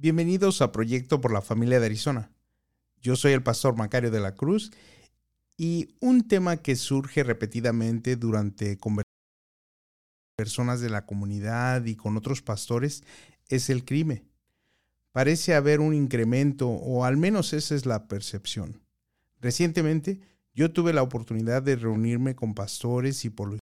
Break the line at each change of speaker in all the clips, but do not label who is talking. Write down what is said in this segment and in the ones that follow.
Bienvenidos a Proyecto por la Familia de Arizona. Yo soy el pastor Macario de la Cruz y un tema que surge repetidamente durante conversaciones personas de la comunidad y con otros pastores es el crimen. Parece haber un incremento, o al menos esa es la percepción. Recientemente yo tuve la oportunidad de reunirme con pastores y policías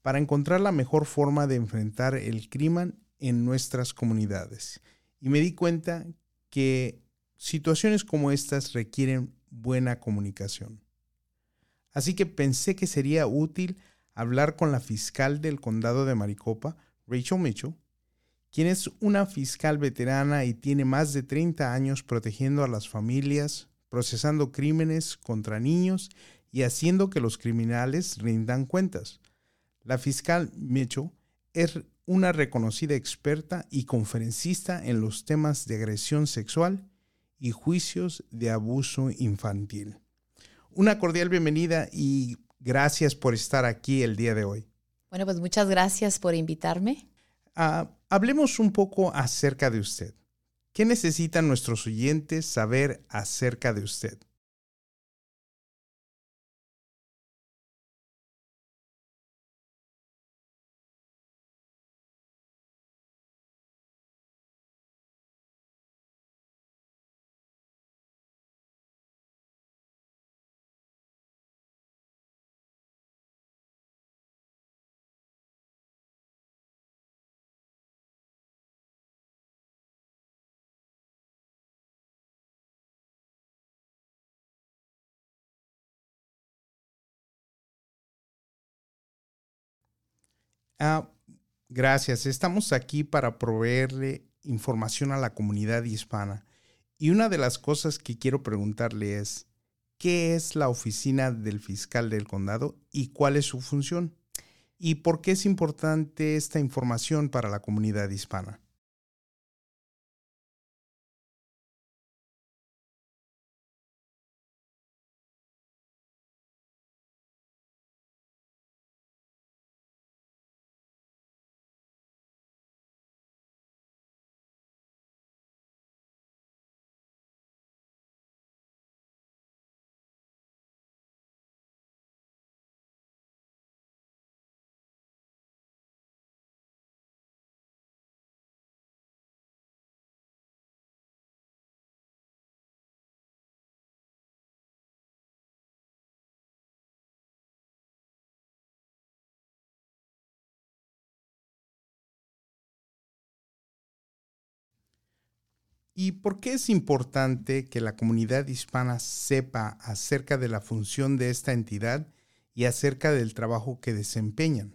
para encontrar la mejor forma de enfrentar el crimen en nuestras comunidades. Y me di cuenta que situaciones como estas requieren buena comunicación. Así que pensé que sería útil hablar con la fiscal del condado de Maricopa, Rachel Mitchell, quien es una fiscal veterana y tiene más de 30 años protegiendo a las familias, procesando crímenes contra niños y haciendo que los criminales rindan cuentas. La fiscal Mitchell es una reconocida experta y conferencista en los temas de agresión sexual y juicios de abuso infantil. Una cordial bienvenida y gracias por estar aquí el día de hoy.
Bueno, pues muchas gracias por invitarme.
Ah, hablemos un poco acerca de usted. ¿Qué necesitan nuestros oyentes saber acerca de usted? Ah, gracias. Estamos aquí para proveerle información a la comunidad hispana. Y una de las cosas que quiero preguntarle es, ¿qué es la oficina del fiscal del condado y cuál es su función? ¿Y por qué es importante esta información para la comunidad hispana? ¿Y por qué es importante que la comunidad hispana sepa acerca de la función de esta entidad y acerca del trabajo que desempeñan?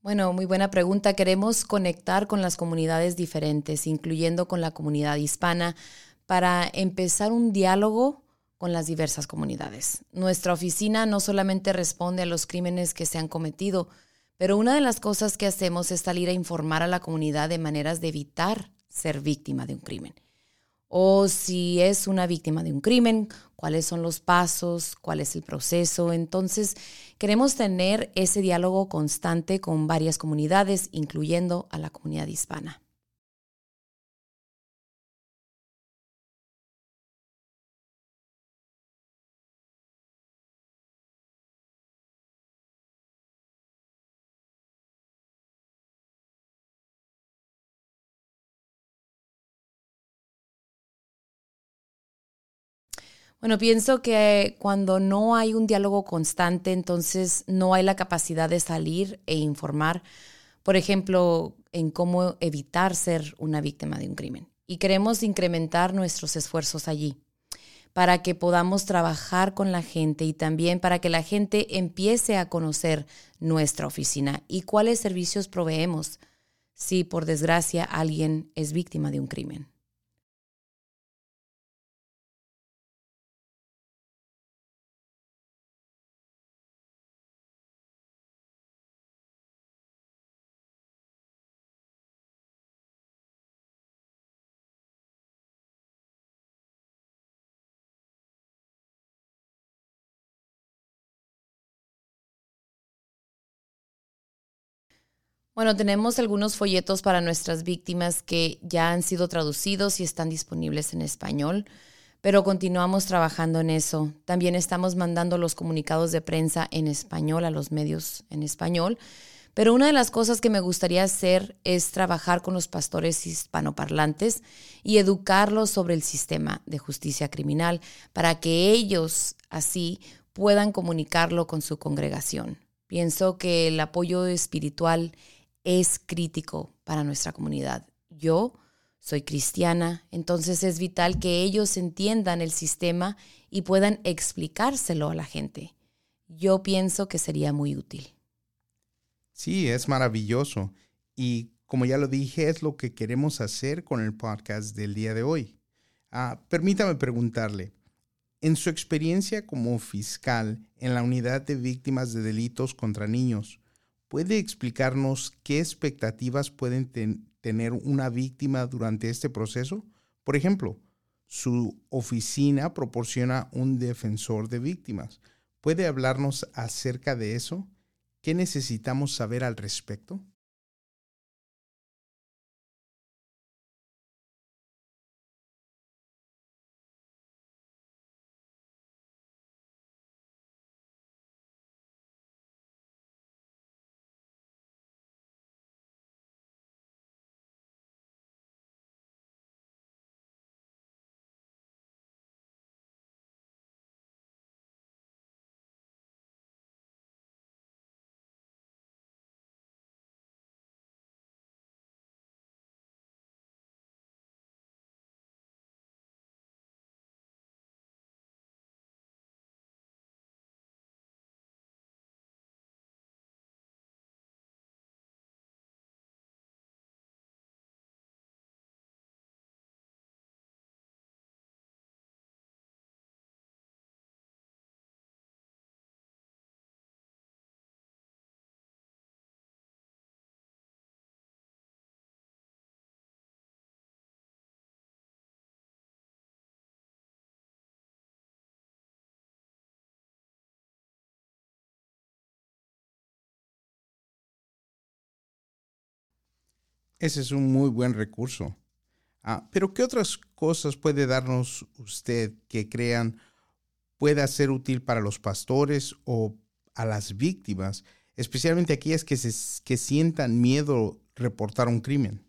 Bueno, muy buena pregunta. Queremos conectar con las comunidades diferentes, incluyendo con la comunidad hispana, para empezar un diálogo con las diversas comunidades. Nuestra oficina no solamente responde a los crímenes que se han cometido, pero una de las cosas que hacemos es salir a informar a la comunidad de maneras de evitar ser víctima de un crimen. O si es una víctima de un crimen, cuáles son los pasos, cuál es el proceso. Entonces, queremos tener ese diálogo constante con varias comunidades, incluyendo a la comunidad hispana. Bueno, pienso que cuando no hay un diálogo constante, entonces no hay la capacidad de salir e informar, por ejemplo, en cómo evitar ser una víctima de un crimen. Y queremos incrementar nuestros esfuerzos allí para que podamos trabajar con la gente y también para que la gente empiece a conocer nuestra oficina y cuáles servicios proveemos si por desgracia alguien es víctima de un crimen. Bueno, tenemos algunos folletos para nuestras víctimas que ya han sido traducidos y están disponibles en español, pero continuamos trabajando en eso. También estamos mandando los comunicados de prensa en español a los medios en español. Pero una de las cosas que me gustaría hacer es trabajar con los pastores hispanoparlantes y educarlos sobre el sistema de justicia criminal para que ellos así puedan comunicarlo con su congregación. Pienso que el apoyo espiritual es crítico para nuestra comunidad. Yo soy cristiana, entonces es vital que ellos entiendan el sistema y puedan explicárselo a la gente. Yo pienso que sería muy útil.
Sí, es maravilloso. Y como ya lo dije, es lo que queremos hacer con el podcast del día de hoy. Ah, permítame preguntarle, en su experiencia como fiscal en la unidad de víctimas de delitos contra niños, ¿Puede explicarnos qué expectativas pueden tener una víctima durante este proceso? Por ejemplo, su oficina proporciona un defensor de víctimas. ¿Puede hablarnos acerca de eso? ¿Qué necesitamos saber al respecto? Ese es un muy buen recurso. Ah, pero ¿qué otras cosas puede darnos usted que crean pueda ser útil para los pastores o a las víctimas, especialmente aquellas que, se, que sientan miedo reportar un crimen?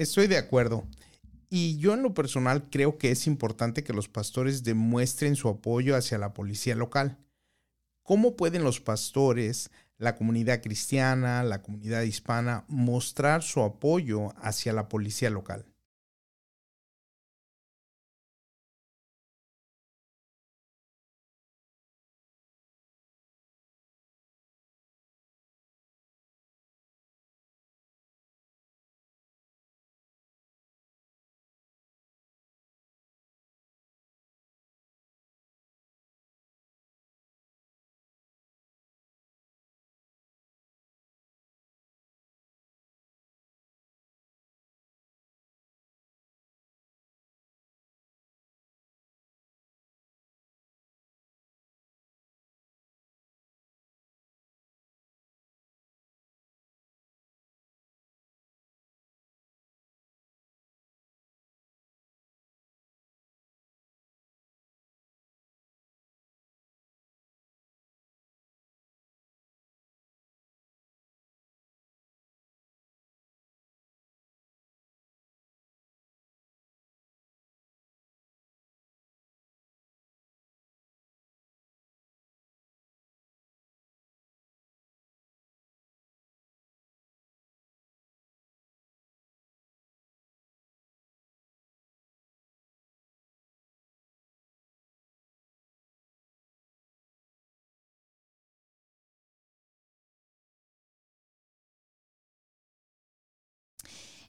Estoy de acuerdo. Y yo en lo personal creo que es importante que los pastores demuestren su apoyo hacia la policía local. ¿Cómo pueden los pastores, la comunidad cristiana, la comunidad hispana mostrar su apoyo hacia la policía local?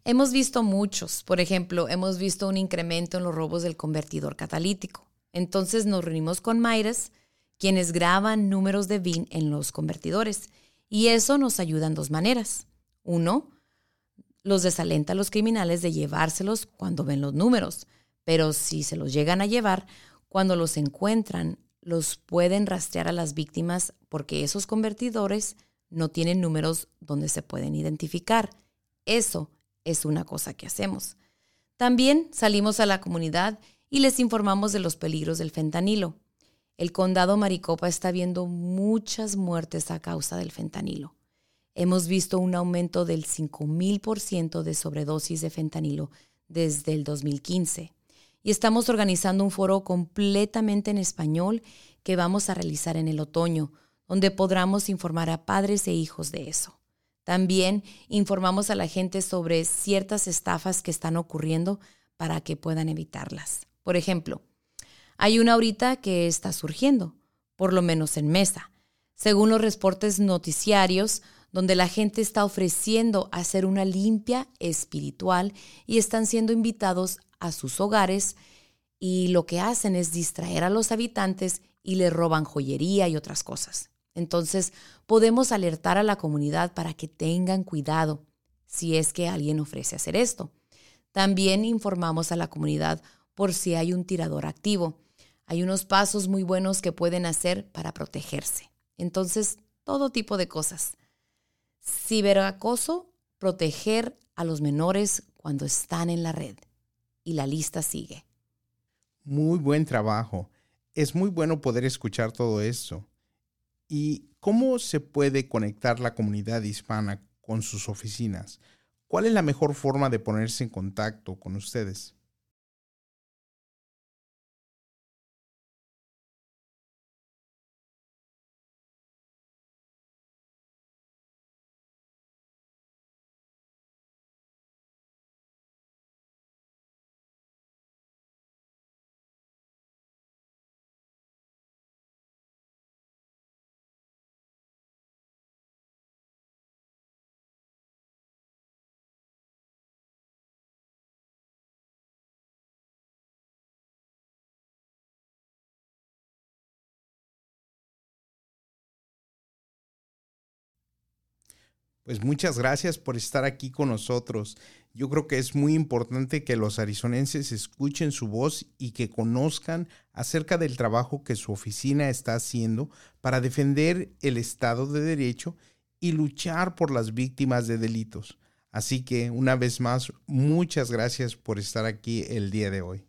Hemos visto muchos, por ejemplo, hemos visto un incremento en los robos del convertidor catalítico. Entonces nos reunimos con Mayres, quienes graban números de VIN en los convertidores, y eso nos ayuda en dos maneras. Uno, los desalenta a los criminales de llevárselos cuando ven los números, pero si se los llegan a llevar, cuando los encuentran, los pueden rastrear a las víctimas porque esos convertidores no tienen números donde se pueden identificar. Eso es una cosa que hacemos. También salimos a la comunidad y les informamos de los peligros del fentanilo. El condado Maricopa está viendo muchas muertes a causa del fentanilo. Hemos visto un aumento del 5.000% de sobredosis de fentanilo desde el 2015 y estamos organizando un foro completamente en español que vamos a realizar en el otoño, donde podremos informar a padres e hijos de eso. También informamos a la gente sobre ciertas estafas que están ocurriendo para que puedan evitarlas. Por ejemplo, hay una ahorita que está surgiendo, por lo menos en mesa, según los reportes noticiarios, donde la gente está ofreciendo hacer una limpia espiritual y están siendo invitados a sus hogares y lo que hacen es distraer a los habitantes y le roban joyería y otras cosas. Entonces, podemos alertar a la comunidad para que tengan cuidado si es que alguien ofrece hacer esto. También informamos a la comunidad por si hay un tirador activo. Hay unos pasos muy buenos que pueden hacer para protegerse. Entonces, todo tipo de cosas. Ciberacoso, proteger a los menores cuando están en la red. Y la lista sigue.
Muy buen trabajo. Es muy bueno poder escuchar todo esto. ¿Y cómo se puede conectar la comunidad hispana con sus oficinas? ¿Cuál es la mejor forma de ponerse en contacto con ustedes? Pues muchas gracias por estar aquí con nosotros. Yo creo que es muy importante que los arizonenses escuchen su voz y que conozcan acerca del trabajo que su oficina está haciendo para defender el Estado de Derecho y luchar por las víctimas de delitos. Así que una vez más, muchas gracias por estar aquí el día de hoy.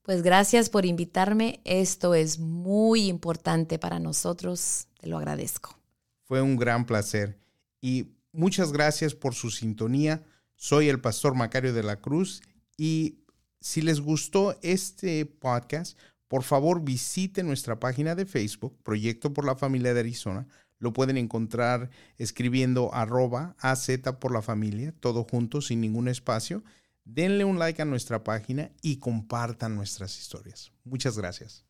Pues gracias por invitarme. Esto es muy importante para nosotros. Te lo agradezco.
Fue un gran placer. Y Muchas gracias por su sintonía. Soy el pastor Macario de la Cruz y si les gustó este podcast, por favor visite nuestra página de Facebook, Proyecto por la Familia de Arizona. Lo pueden encontrar escribiendo arroba AZ por la familia, todo junto, sin ningún espacio. Denle un like a nuestra página y compartan nuestras historias. Muchas gracias.